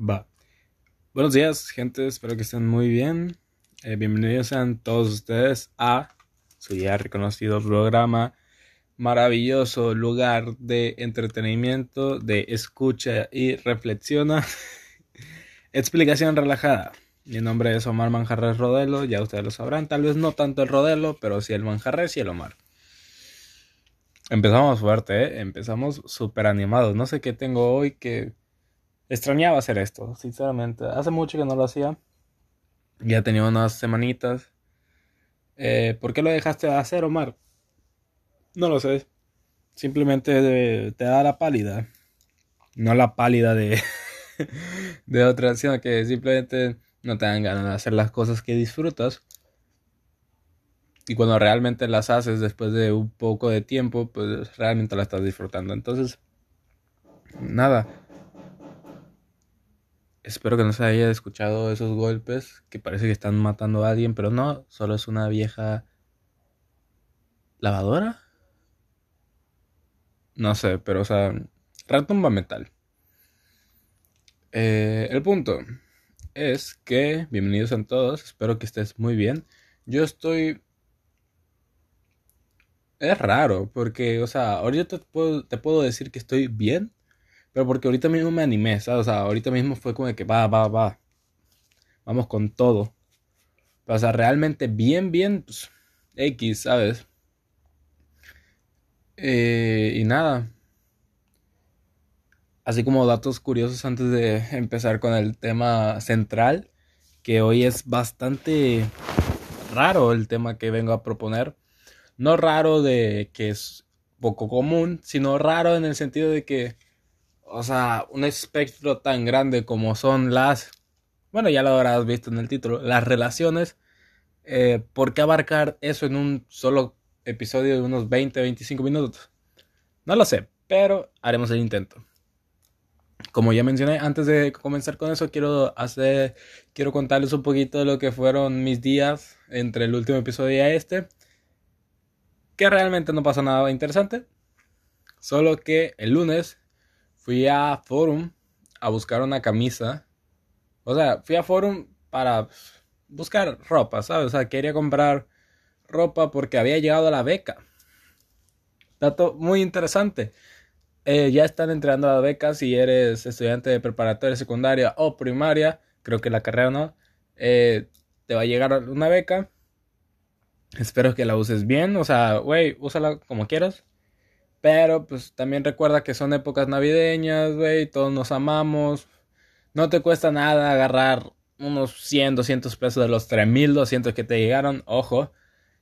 Va. Buenos días, gente. Espero que estén muy bien. Eh, bienvenidos sean todos ustedes a su ya reconocido programa. Maravilloso lugar de entretenimiento, de escucha y reflexiona. Explicación relajada. Mi nombre es Omar Manjarres Rodelo, ya ustedes lo sabrán. Tal vez no tanto el Rodelo, pero sí el Manjarres y el Omar. Empezamos fuerte, ¿eh? Empezamos súper animados. No sé qué tengo hoy que extrañaba hacer esto, sinceramente. Hace mucho que no lo hacía. Ya tenía unas semanitas. Eh, ¿Por qué lo dejaste de hacer, Omar? No lo sé. Simplemente te da la pálida. No la pálida de, de otra, sino que simplemente no te dan ganas de hacer las cosas que disfrutas. Y cuando realmente las haces después de un poco de tiempo, pues realmente la estás disfrutando. Entonces, nada, Espero que no se haya escuchado esos golpes que parece que están matando a alguien, pero no, solo es una vieja lavadora. No sé, pero o sea, retumba metal. Eh, el punto es que, bienvenidos a todos, espero que estés muy bien. Yo estoy... Es raro, porque, o sea, ahorita te te puedo decir que estoy bien, pero porque ahorita mismo me animé, ¿sabes? O sea, ahorita mismo fue como de que va, va, va. Vamos con todo. o sea, realmente bien, bien, pues, X, ¿sabes? Eh, y nada. Así como datos curiosos antes de empezar con el tema central, que hoy es bastante raro el tema que vengo a proponer. No raro de que es poco común, sino raro en el sentido de que o sea, un espectro tan grande como son las, bueno, ya lo habrás visto en el título, las relaciones, eh, ¿por qué abarcar eso en un solo episodio de unos 20, 25 minutos? No lo sé, pero haremos el intento. Como ya mencioné, antes de comenzar con eso, quiero hacer, quiero contarles un poquito de lo que fueron mis días entre el último episodio y este. Que realmente no pasó nada interesante. Solo que el lunes fui a Forum a buscar una camisa. O sea, fui a Forum para buscar ropa, ¿sabes? O sea, quería comprar ropa porque había llegado a la beca. Dato muy interesante. Eh, ya están entregando las becas si eres estudiante de preparatoria secundaria o primaria. Creo que la carrera no. Eh, te va a llegar una beca. Espero que la uses bien. O sea, güey, úsala como quieras. Pero pues también recuerda que son épocas navideñas, güey, todos nos amamos. No te cuesta nada agarrar unos 100, 200 pesos de los 3200 que te llegaron, ojo.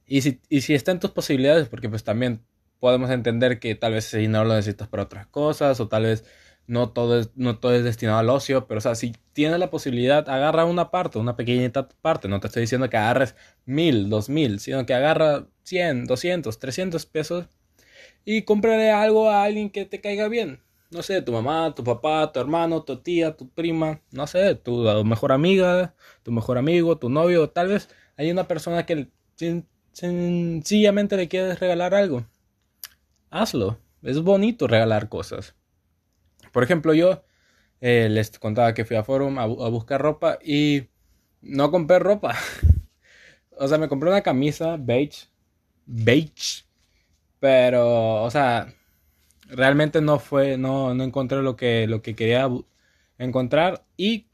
Y si, y si está en tus posibilidades, porque pues también podemos entender que tal vez ese dinero lo necesitas para otras cosas, o tal vez no todo es, no todo es destinado al ocio, pero o sea, si tienes la posibilidad, agarra una parte, una pequeñita parte. No te estoy diciendo que agarres mil, dos mil, sino que agarra 100, 200, 300 pesos y cómprale algo a alguien que te caiga bien. No sé, tu mamá, tu papá, tu hermano, tu tía, tu prima, no sé, tu mejor amiga, tu mejor amigo, tu novio, tal vez hay una persona que sencillamente le quieres regalar algo. Hazlo. Es bonito regalar cosas. Por ejemplo, yo eh, les contaba que fui a Forum a, a buscar ropa y no compré ropa. o sea, me compré una camisa beige. Beige pero, o sea, realmente no fue, no, no encontré lo que, lo que quería encontrar y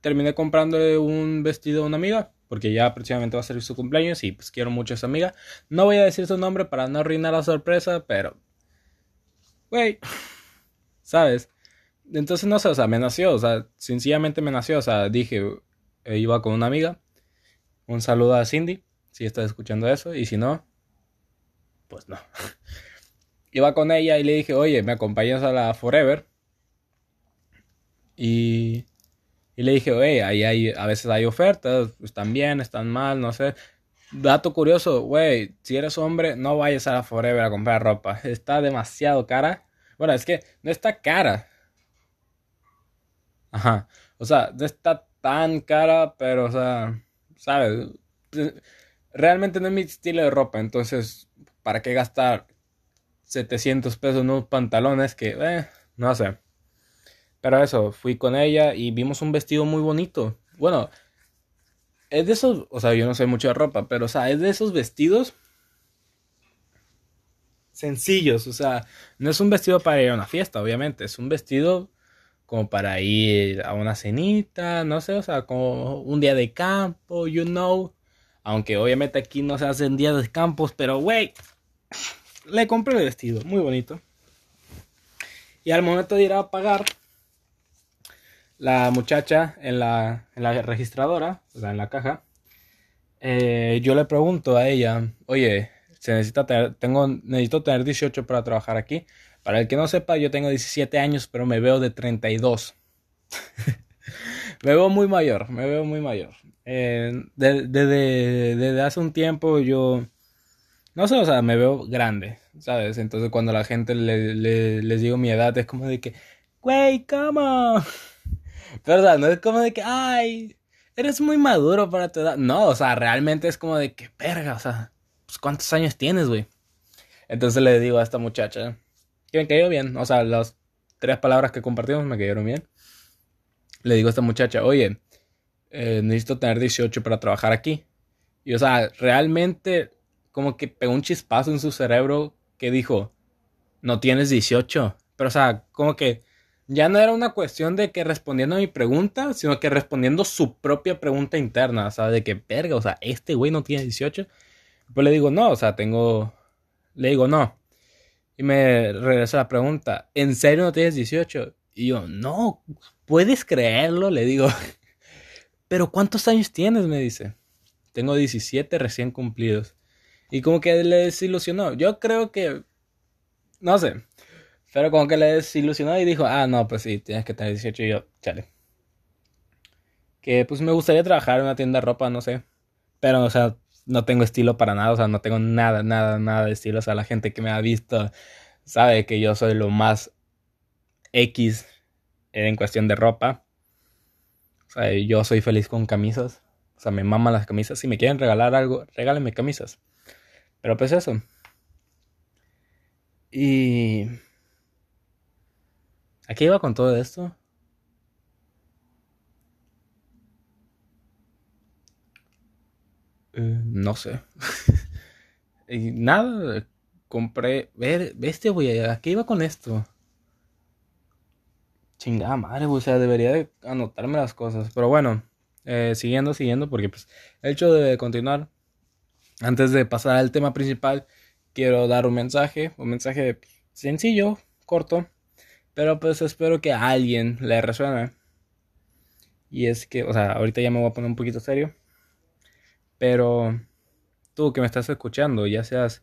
terminé comprándole un vestido a una amiga porque ya próximamente va a ser su cumpleaños y pues quiero mucho a esa amiga. No voy a decir su nombre para no arruinar la sorpresa, pero, güey, ¿sabes? Entonces no sé, o sea, me nació, o sea, sencillamente me nació, o sea, dije, eh, iba con una amiga. Un saludo a Cindy, si estás escuchando eso, y si no, pues no. Iba con ella y le dije, oye, ¿me acompañas a la Forever? Y, y le dije, oye, ahí hay, a veces hay ofertas, están bien, están mal, no sé. Dato curioso, güey, si eres hombre, no vayas a la Forever a comprar ropa. Está demasiado cara. Bueno, es que no está cara. Ajá. O sea, no está tan cara, pero, o sea, ¿sabes? Realmente no es mi estilo de ropa, entonces ¿para qué gastar 700 pesos en unos pantalones que, eh, no sé. Pero eso, fui con ella y vimos un vestido muy bonito. Bueno, es de esos, o sea, yo no sé mucho de ropa, pero o sea, es de esos vestidos sencillos, o sea, no es un vestido para ir a una fiesta, obviamente, es un vestido como para ir a una cenita, no sé, o sea, como un día de campo, you know. Aunque obviamente aquí no se hacen días de campos, pero güey, le compré el vestido, muy bonito. Y al momento de ir a pagar, la muchacha en la, registradora, o sea, en la caja, eh, yo le pregunto a ella, oye, se necesita tener, tengo, necesito tener 18 para trabajar aquí. Para el que no sepa, yo tengo 17 años, pero me veo de 32. me veo muy mayor, me veo muy mayor. Desde, hace un tiempo yo, no sé, o sea, me veo grande, ¿sabes? Entonces cuando la gente le, les digo mi edad es como de que, güey, ¿cómo? Pero, no es como de que, ay, eres muy maduro para tu edad. No, o sea, realmente es como de que, verga, o sea, pues, ¿cuántos años tienes, güey? Entonces le digo a esta muchacha, que me cayó bien, o sea, las tres palabras que compartimos me cayeron bien. Le digo a esta muchacha, oye, eh, necesito tener 18 para trabajar aquí. Y o sea, realmente como que pegó un chispazo en su cerebro que dijo, no tienes 18. Pero o sea, como que ya no era una cuestión de que respondiendo a mi pregunta, sino que respondiendo su propia pregunta interna, o de que verga, o sea, este güey no tiene 18. Pues le digo, no, o sea, tengo, le digo, no. Y me regresa la pregunta, ¿en serio no tienes 18? Y yo, no, ¿puedes creerlo? Le digo, ¿pero cuántos años tienes? Me dice. Tengo 17 recién cumplidos. Y como que le desilusionó. Yo creo que, no sé, pero como que le desilusionó y dijo, ah, no, pues sí, tienes que tener 18 y yo, chale. Que pues me gustaría trabajar en una tienda de ropa, no sé. Pero, o sea, no tengo estilo para nada, o sea, no tengo nada, nada, nada de estilo. O sea, la gente que me ha visto sabe que yo soy lo más X en cuestión de ropa. O sea, yo soy feliz con camisas. O sea, me maman las camisas. Si me quieren regalar algo, regálenme camisas. Pero pues eso. Y... ¿A qué iba con todo esto? Eh, no sé. y nada, compré. Ver, este ¿a qué iba con esto? Chingada madre, o sea, debería de anotarme las cosas. Pero bueno, eh, siguiendo, siguiendo, porque pues el hecho de continuar, antes de pasar al tema principal, quiero dar un mensaje, un mensaje sencillo, corto, pero pues espero que a alguien le resuene. Y es que, o sea, ahorita ya me voy a poner un poquito serio. Pero tú que me estás escuchando, ya seas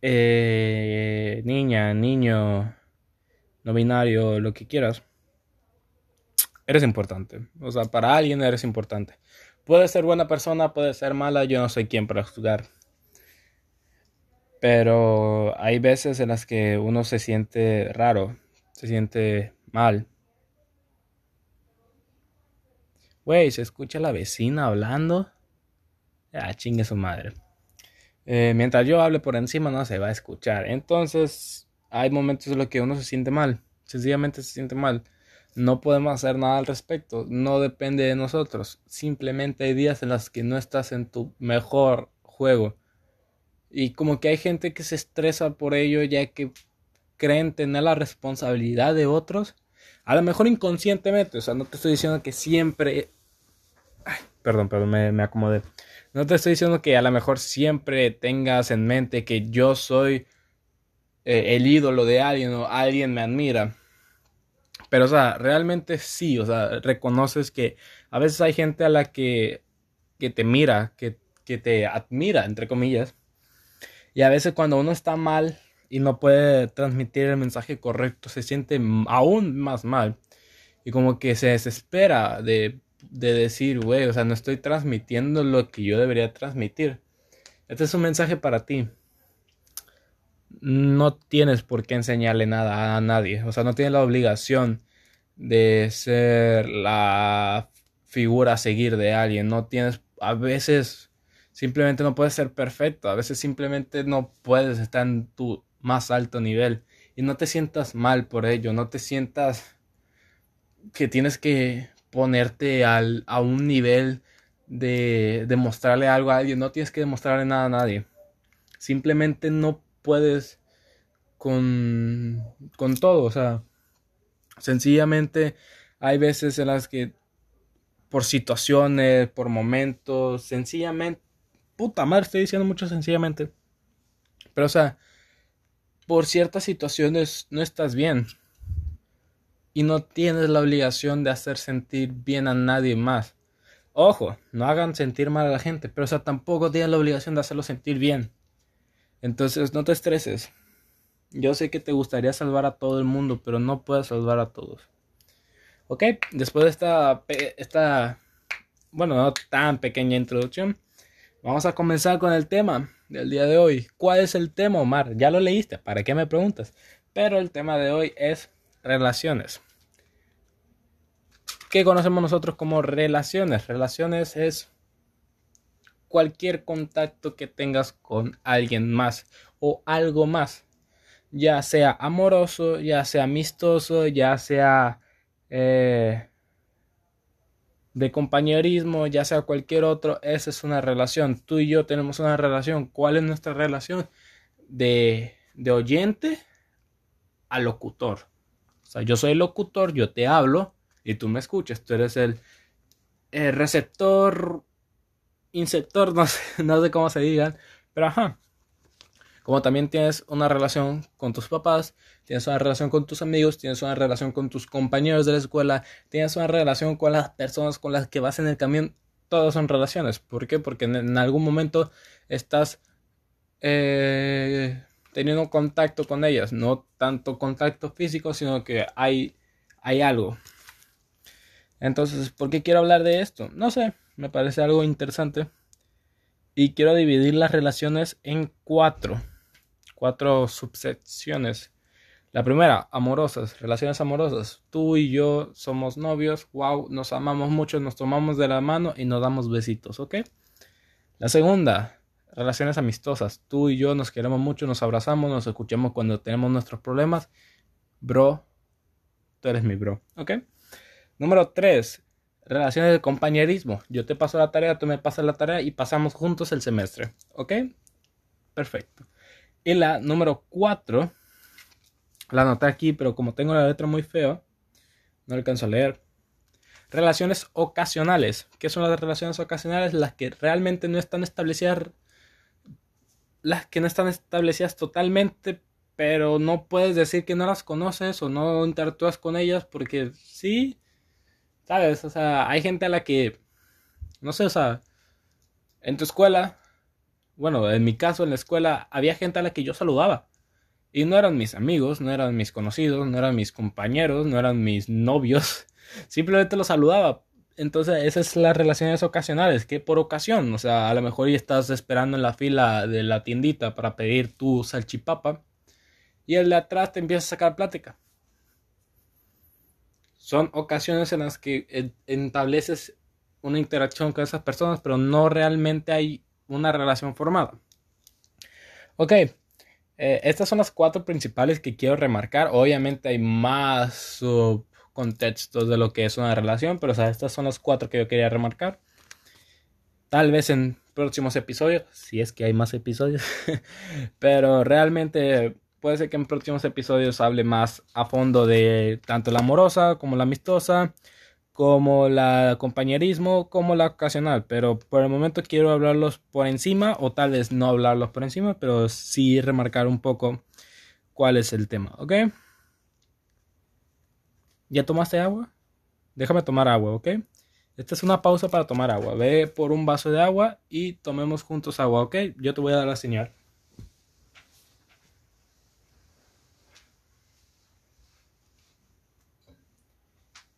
eh, niña, niño, no binario, lo que quieras, eres importante. O sea, para alguien eres importante. Puede ser buena persona, puede ser mala, yo no soy quien para juzgar. Pero hay veces en las que uno se siente raro, se siente mal. Güey, se escucha la vecina hablando. Ah, chingue su madre. Eh, mientras yo hable por encima no se va a escuchar. Entonces, hay momentos en los que uno se siente mal. Sencillamente se siente mal. No podemos hacer nada al respecto. No depende de nosotros. Simplemente hay días en los que no estás en tu mejor juego. Y como que hay gente que se estresa por ello ya que creen tener la responsabilidad de otros. A lo mejor inconscientemente. O sea, no te estoy diciendo que siempre... Perdón, perdón, me, me acomodé. No te estoy diciendo que a lo mejor siempre tengas en mente que yo soy eh, el ídolo de alguien o alguien me admira. Pero, o sea, realmente sí, o sea, reconoces que a veces hay gente a la que, que te mira, que, que te admira, entre comillas. Y a veces cuando uno está mal y no puede transmitir el mensaje correcto, se siente aún más mal. Y como que se desespera de de decir, güey, o sea, no estoy transmitiendo lo que yo debería transmitir. Este es un mensaje para ti. No tienes por qué enseñarle nada a nadie. O sea, no tienes la obligación de ser la figura a seguir de alguien. No tienes, a veces simplemente no puedes ser perfecto. A veces simplemente no puedes estar en tu más alto nivel. Y no te sientas mal por ello. No te sientas que tienes que ponerte al, a un nivel de demostrarle algo a alguien. No tienes que demostrarle nada a nadie. Simplemente no puedes con, con todo. O sea, sencillamente hay veces en las que por situaciones, por momentos, sencillamente, puta madre, estoy diciendo mucho sencillamente. Pero o sea, por ciertas situaciones no estás bien. Y no tienes la obligación de hacer sentir bien a nadie más. Ojo, no hagan sentir mal a la gente, pero o sea, tampoco tienes la obligación de hacerlo sentir bien. Entonces, no te estreses. Yo sé que te gustaría salvar a todo el mundo, pero no puedes salvar a todos. Ok, después de esta, esta, bueno, no tan pequeña introducción, vamos a comenzar con el tema del día de hoy. ¿Cuál es el tema, Omar? Ya lo leíste, ¿para qué me preguntas? Pero el tema de hoy es relaciones. ¿Qué conocemos nosotros como relaciones? Relaciones es cualquier contacto que tengas con alguien más o algo más, ya sea amoroso, ya sea amistoso, ya sea eh, de compañerismo, ya sea cualquier otro, esa es una relación. Tú y yo tenemos una relación. ¿Cuál es nuestra relación? De, oyente a locutor. O sea, yo soy locutor, yo te hablo y tú me escuchas. Tú eres el, el receptor, sé, no sé cómo se digan, pero ajá. Como también tienes una relación con tus papás, tienes una relación con tus amigos, tienes una relación con tus compañeros de la escuela, tienes una relación con las personas con las que vas en el camión, todas son relaciones. ¿Por qué? Porque en, algún momento estás eh, teniendo contacto con ellas, no tanto contacto físico, sino que hay, hay algo. Entonces, ¿por qué quiero hablar de esto? No sé, me parece algo interesante. Y quiero dividir las relaciones en cuatro cuatro subsecciones. La primera, amorosas, relaciones amorosas. Tú y yo somos novios, wow, nos amamos mucho, nos tomamos de la mano y nos damos besitos, ¿ok? La segunda, relaciones amistosas. Tú y yo nos queremos mucho, nos abrazamos, nos escuchamos cuando tenemos nuestros problemas. Bro, tú eres mi bro, ¿ok? Número tres, relaciones de compañerismo. Yo te paso la tarea, tú me pasas la tarea y pasamos juntos el semestre, ¿ok? Perfecto. Y la número 4, la anoté aquí, pero como tengo la letra muy fea, no alcanzo a leer. Relaciones ocasionales. ¿Qué son las relaciones ocasionales? Las que realmente no están establecidas. Las que no están establecidas totalmente, pero no puedes decir que no las conoces o no interactúas con ellas porque sí, ¿sabes? O sea, hay gente a la que, no sé, o sea, en tu escuela bueno, en mi caso en la escuela había gente a la que yo saludaba. Y no eran mis amigos, no eran mis conocidos, no eran mis compañeros, no eran mis novios. Simplemente los saludaba. Entonces, esas son las relaciones ocasionales, que por ocasión, o sea, a lo mejor ya estás esperando en la fila de la tiendita para pedir tu salchipapa y el de atrás te empieza a sacar plática. Son ocasiones en las que estableces una interacción con esas personas, pero no realmente hay una relación formada. Ok, eh, estas son las cuatro principales que quiero remarcar. Obviamente hay más subcontextos de lo que es una relación, pero estas son las cuatro que yo quería remarcar. Tal vez en próximos episodios, si es que hay más episodios, pero realmente puede ser que en próximos episodios hable más a fondo de tanto la amorosa como la amistosa como la compañerismo, como la ocasional, pero por el momento quiero hablarlos por encima, o tal vez no hablarlos por encima, pero sí remarcar un poco cuál es el tema, ¿ok? ¿Ya tomaste agua? Déjame tomar agua, ¿ok? Esta es una pausa para tomar agua. Ve por un vaso de agua y tomemos juntos agua, ¿ok? Yo te voy a dar la señal.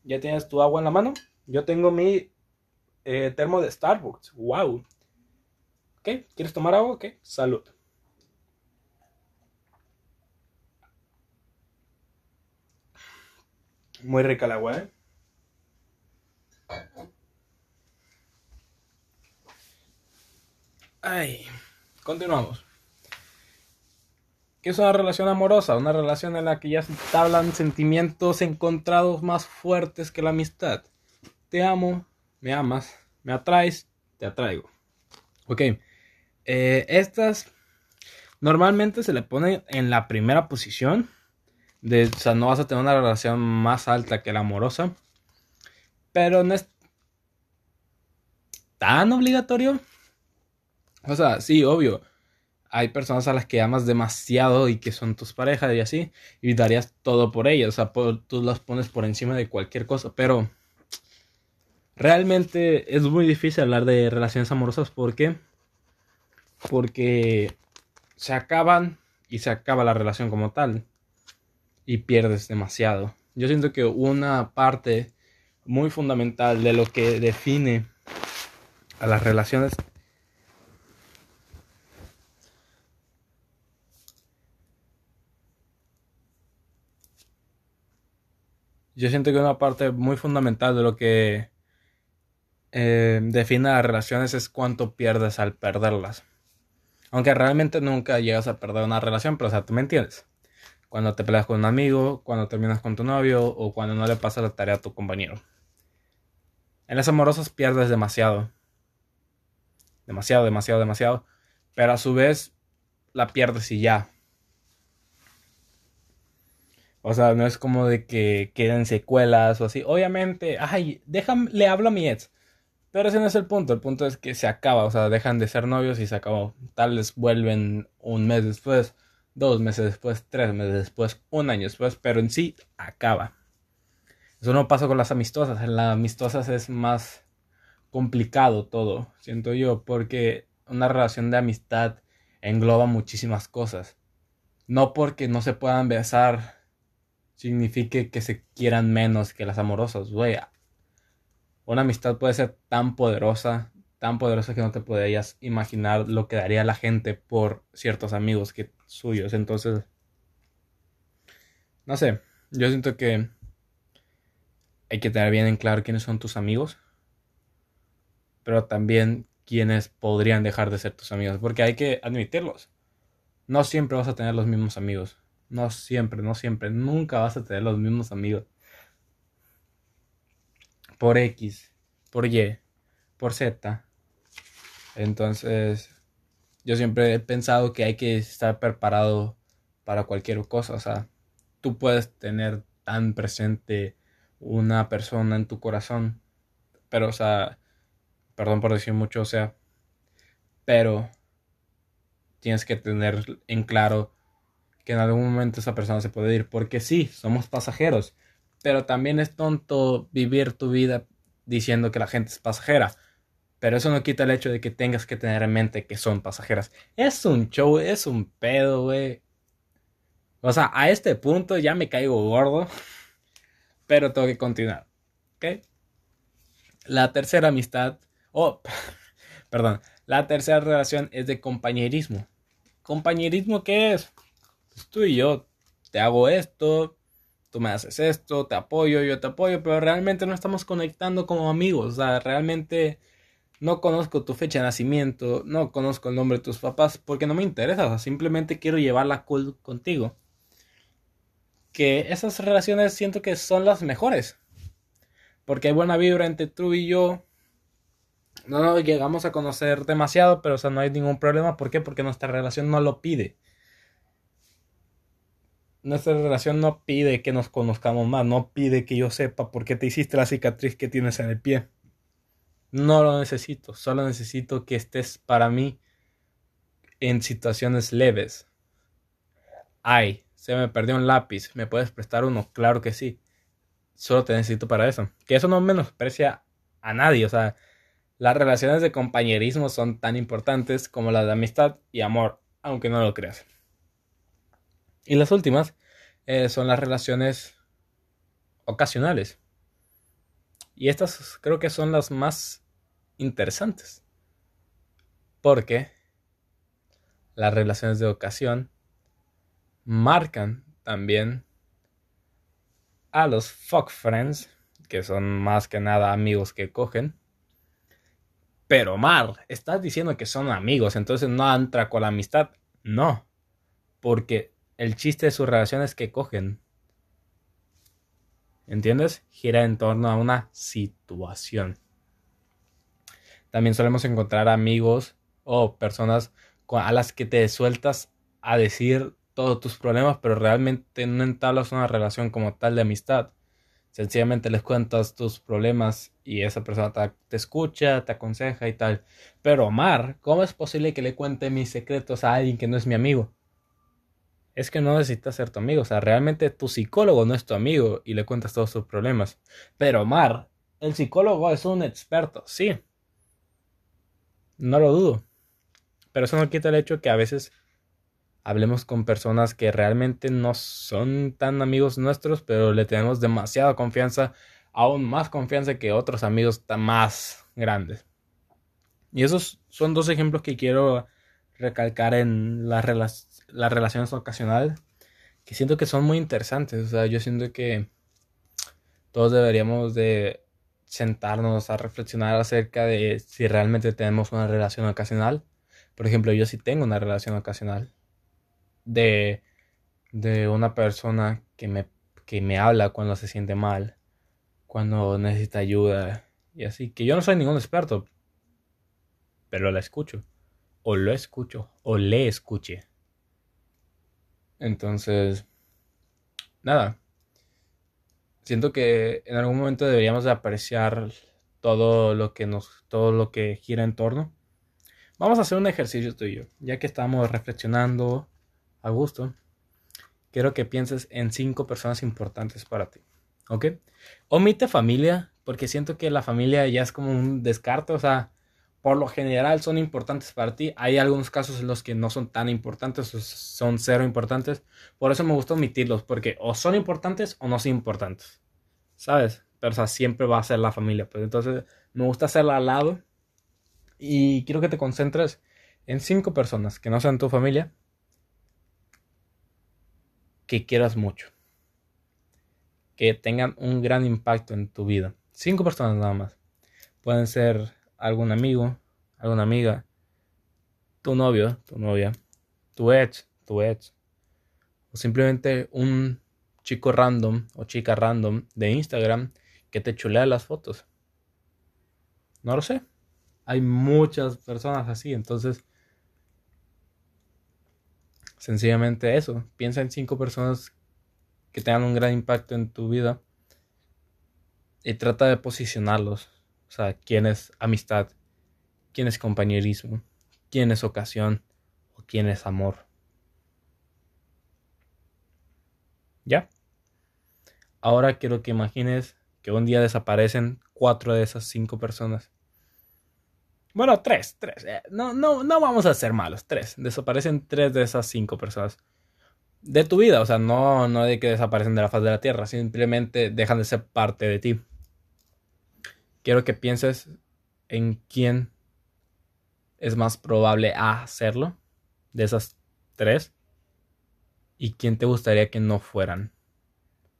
¿Ya tienes tu agua en la mano? Yo tengo mi eh, termo de Starbucks. ¡Wow! ¿Ok? ¿Quieres tomar agua? Ok. Salud. Muy rica el agua, ¿eh? Ay, continuamos. ¿Qué es una relación amorosa? Una relación en la que ya se hablan sentimientos encontrados más fuertes que la amistad. Te amo, me amas, me atraes, te atraigo. Ok. Eh, estas normalmente se le ponen en la primera posición. De, o sea, no vas a tener una relación más alta que la amorosa. Pero no es tan obligatorio. O sea, sí, obvio hay personas a las que amas demasiado y que son tus parejas y así, y darías todo por ellas, o sea, tú las pones por encima de cualquier cosa, pero realmente es muy difícil hablar de relaciones amorosas porque porque se acaban y se acaba la relación como tal y pierdes demasiado. Yo siento que una parte muy fundamental de lo que define a las relaciones Yo siento que una parte muy fundamental de lo que eh, define las relaciones es cuánto pierdes al perderlas. Aunque realmente nunca llegas a perder una relación, pero o sea, tú me entiendes. Cuando te peleas con un amigo, cuando terminas con tu novio o cuando no le pasas la tarea a tu compañero. En las amorosas pierdes demasiado. Demasiado, demasiado, demasiado. Pero a su vez la pierdes y ya. O sea, no es como de que queden secuelas o así. Obviamente, ay, déjame, le hablo a mi ex. Pero ese no es el punto. El punto es que se acaba. O sea, dejan de ser novios y se acabó. Tal vez vuelven un mes después, dos meses después, tres meses después, un año después. Pero en sí, acaba. Eso no pasa con las amistosas. En las amistosas es más complicado todo, siento yo. Porque una relación de amistad engloba muchísimas cosas. No porque no se puedan besar signifique que se quieran menos que las amorosas, güey. Una amistad puede ser tan poderosa, tan poderosa que no te podrías imaginar lo que daría la gente por ciertos amigos que suyos. Entonces, no sé, yo siento que hay que tener bien en claro quiénes son tus amigos, pero también quiénes podrían dejar de ser tus amigos, porque hay que admitirlos. No siempre vas a tener los mismos amigos. No siempre, no siempre. Nunca vas a tener los mismos amigos. Por X, por Y, por Z. Entonces, yo siempre he pensado que hay que estar preparado para cualquier cosa. O sea, tú puedes tener tan presente una persona en tu corazón. Pero, o sea, perdón por decir mucho, o sea, pero tienes que tener en claro que en algún momento esa persona se puede ir. Porque sí, somos pasajeros. Pero también es tonto vivir tu vida diciendo que la gente es pasajera. Pero eso no quita el hecho de que tengas que tener en mente que son pasajeras. Es un show, es un pedo, güey. O sea, a este punto ya me caigo gordo. Pero tengo que continuar. ¿Ok? La tercera amistad. Oh, perdón. La tercera relación es de compañerismo. ¿Compañerismo qué es? Tú y yo te hago esto, tú me haces esto, te apoyo, yo te apoyo, pero realmente no estamos conectando como amigos, o sea, realmente no conozco tu fecha de nacimiento, no conozco el nombre de tus papás, porque no me interesa, o sea, simplemente quiero llevar la cool contigo. Que esas relaciones siento que son las mejores, porque hay buena vibra entre tú y yo. No nos llegamos a conocer demasiado, pero o sea, no hay ningún problema. ¿Por qué? Porque nuestra relación no lo pide nuestra relación no pide que nos conozcamos más, no pide que yo sepa por qué te hiciste la cicatriz que tienes en el pie. No lo necesito, solo necesito que estés para mí en situaciones leves. Ay, se me perdió un lápiz, ¿me puedes prestar uno? Claro que sí. Solo te necesito para eso. Que eso no menosprecia a nadie, o sea, las relaciones de compañerismo son tan importantes como las de amistad y amor, aunque no lo creas. Y las últimas eh, son las relaciones ocasionales. Y estas creo que son las más interesantes. Porque las relaciones de ocasión marcan también a los fuck friends, que son más que nada amigos que cogen. Pero Mar, estás diciendo que son amigos, entonces no entra con la amistad. No, porque el chiste de su relación es que cogen. ¿Entiendes? Gira en torno a una situación. También solemos encontrar amigos o personas a las que te sueltas a decir todos tus problemas, pero realmente no entablas una relación como tal de amistad. Sencillamente les cuentas tus problemas y esa persona te, escucha, te aconseja y tal. Pero Omar, ¿cómo es posible que le cuente mis secretos a alguien que no es mi amigo? Es que no necesitas ser tu amigo, o sea, realmente tu psicólogo no es tu amigo y le cuentas todos tus problemas. Pero Omar, el psicólogo es un experto, sí. No lo dudo. Pero eso no quita el hecho que a veces hablemos con personas que realmente no son tan amigos nuestros, pero le tenemos demasiada confianza, aún más confianza que otros amigos más grandes. Y esos son dos ejemplos que quiero recalcar en las, las relaciones ocasionales, que siento que son muy interesantes. O sea, yo siento que todos deberíamos de sentarnos a reflexionar acerca de si realmente tenemos una relación ocasional. Por ejemplo, yo sí tengo una relación ocasional de, de una persona que me, que me habla cuando se siente mal, cuando necesita ayuda y así. Que yo no soy ningún experto, pero la escucho. O lo escucho, o le escuche. Entonces, nada. Siento que en algún momento deberíamos de apreciar todo lo que nos, todo lo que gira en torno. Vamos a hacer un ejercicio tuyo, ya que estamos reflexionando a gusto, quiero que pienses en cinco personas importantes para ti. ¿Ok? Omite familia, porque siento que la familia ya es como un descarte, o sea, por lo general son importantes para ti. Hay algunos casos en los que no son tan importantes, o son cero importantes. Por eso me gusta omitirlos, porque o son importantes o no son importantes. ¿Sabes? Pero o sea, siempre va a ser la familia. Pues entonces me gusta hacerla al lado. Y quiero que te concentres en cinco personas que no sean tu familia, que quieras mucho. Que tengan un gran impacto en tu vida. Cinco personas nada más. Pueden ser algún amigo, alguna amiga, tu novio, tu novia, tu ex, tu ex. O simplemente un chico random o chica random de Instagram que te chulea las fotos. No lo sé. Hay muchas personas así, entonces Sencillamente eso. Piensa en cinco personas que tengan un gran impacto en tu vida y trata de posicionarlos. O sea, quién es amistad, quién es compañerismo, quién es ocasión o quién es amor. ¿Ya? Ahora quiero que imagines que un día desaparecen cuatro de esas cinco personas. Bueno, tres, tres. Eh, no, no, no vamos a ser malos. Tres. Desaparecen tres de esas cinco personas. De tu vida. O sea, no, no de que desaparecen de la faz de la tierra. Simplemente dejan de ser parte de ti. Quiero que pienses en quién es más probable hacerlo. De esas tres. Y quién te gustaría que no fueran.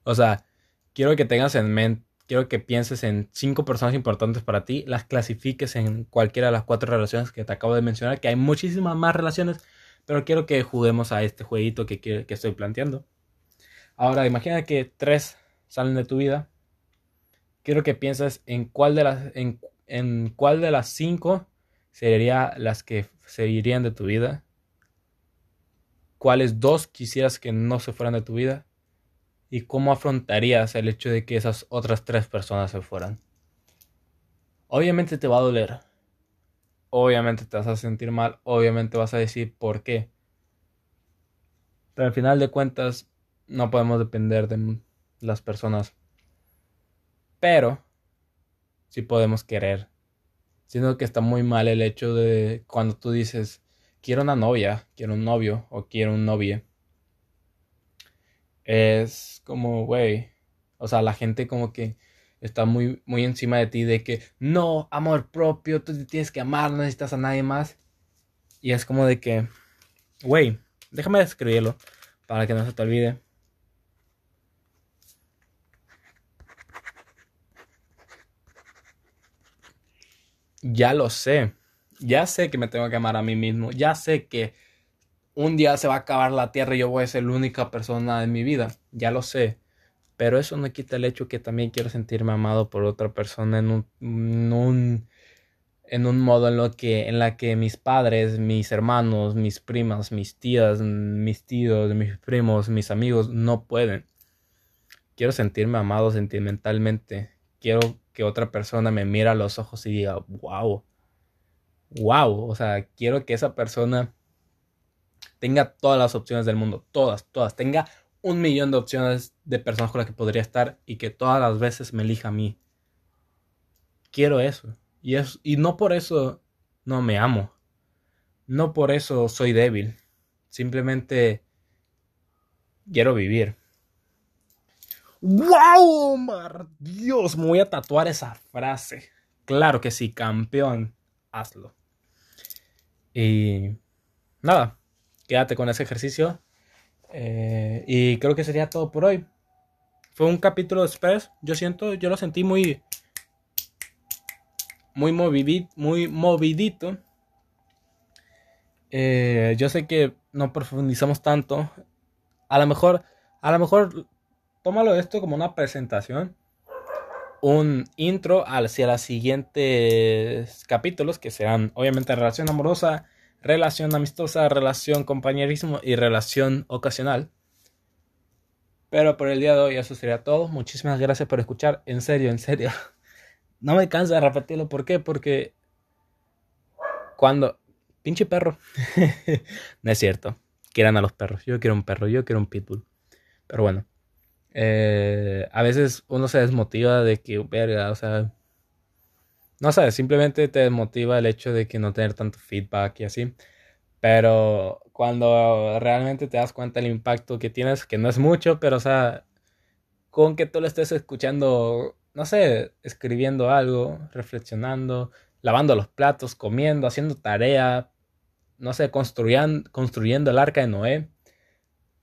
O sea, quiero que tengas en mente quiero que pienses en cinco personas importantes para ti, las clasifiques en cualquiera de las cuatro relaciones que te acabo de mencionar, que hay muchísimas más relaciones, pero quiero que juguemos a este jueguito que, que, estoy planteando. Ahora, imagina que tres salen de tu vida. Quiero que pienses en cuál de las, en, en cuál de las cinco serían las que se irían de tu vida. ¿Cuáles dos quisieras que no se fueran de tu vida? ¿Y cómo afrontarías el hecho de que esas otras tres personas se fueran? Obviamente te va a doler. Obviamente te vas a sentir mal. Obviamente vas a decir por qué. Pero al final de cuentas no podemos depender de las personas. Pero sí podemos querer. Siendo que está muy mal el hecho de cuando tú dices quiero una novia, quiero un novio o quiero un novio es como, güey, o sea, la gente como que está muy, muy encima de ti de que, no, amor propio, tú te tienes que amar, no necesitas a nadie más. Y es como de que, güey, déjame escribirlo para que no se te olvide. Ya lo sé. Ya sé que me tengo que amar a mí mismo. Ya sé que un día se va a acabar la tierra y yo voy a ser la única persona en mi vida, ya lo sé. Pero eso no quita el hecho que también quiero sentirme amado por otra persona en un, en un, en un modo en lo que en la que mis padres, mis hermanos, mis primas, mis tías, mis tíos, mis primos, mis amigos no pueden. Quiero sentirme amado sentimentalmente. Quiero que otra persona me mire a los ojos y diga, "Wow." Wow, o sea, quiero que esa persona tenga todas las opciones del mundo, todas, todas, tenga un millón de opciones de personas con las que podría estar y que todas las veces me elija a mí. Quiero eso. Y, es, y no por eso no me amo. No por eso soy débil. Simplemente quiero vivir. ¡Wow! Mar Dios, me voy a tatuar esa frase. Claro que sí, campeón. Hazlo. Y nada, quédate con ese ejercicio. Eh, y creo que sería todo por hoy. Fue un capítulo Express. Yo siento, yo lo sentí muy. Muy, movidito, muy movidito. Eh, yo sé que no profundizamos tanto. A lo mejor, a lo mejor, tómalo esto como una presentación. Un intro hacia los siguientes capítulos, que serán obviamente relación amorosa, relación amistosa, relación compañerismo y relación ocasional. Pero por el día de hoy eso sería todo. Muchísimas gracias por escuchar. En serio, en serio. No me cansa de repetirlo. ¿Por qué? Porque cuando... Pinche perro. no es cierto. Quieran a los perros. Yo quiero un perro. Yo quiero un pitbull. Pero bueno. Eh, a veces uno se desmotiva de que, verga, o sea, no sé, simplemente te desmotiva el hecho de que no tener tanto feedback y así. Pero cuando realmente te das cuenta del impacto que tienes, que no es mucho, pero o sea, con que tú lo estés escuchando, no sé, escribiendo algo, reflexionando, lavando los platos, comiendo, haciendo tarea, no sé, construyendo, construyendo el arca de Noé,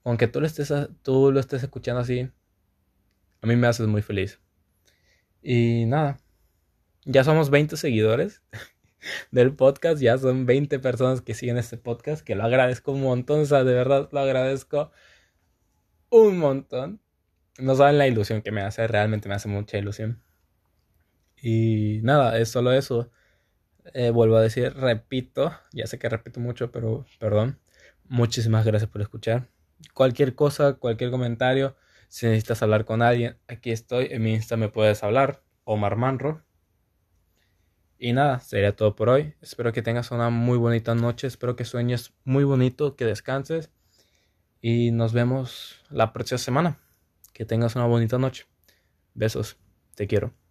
aunque tú lo estés, tú lo estés escuchando así, a mí me haces muy feliz. Y nada. Ya somos 20 seguidores del podcast, ya son 20 personas que siguen este podcast, que lo agradezco un montón, o sea, de verdad lo agradezco un montón. No saben la ilusión que me hace, realmente me hace mucha ilusión. Y nada, es solo eso. Eh, vuelvo a decir, repito, ya sé que repito mucho, pero perdón. Muchísimas gracias por escuchar. Cualquier cosa, cualquier comentario, si necesitas hablar con alguien, aquí estoy. En mi Insta me puedes hablar, Omar Manro. Y nada, sería todo por hoy. Espero que tengas una muy bonita noche. Espero que sueñes muy bonito, que descanses. Y nos vemos la próxima semana. Que tengas una bonita noche. Besos. Te quiero.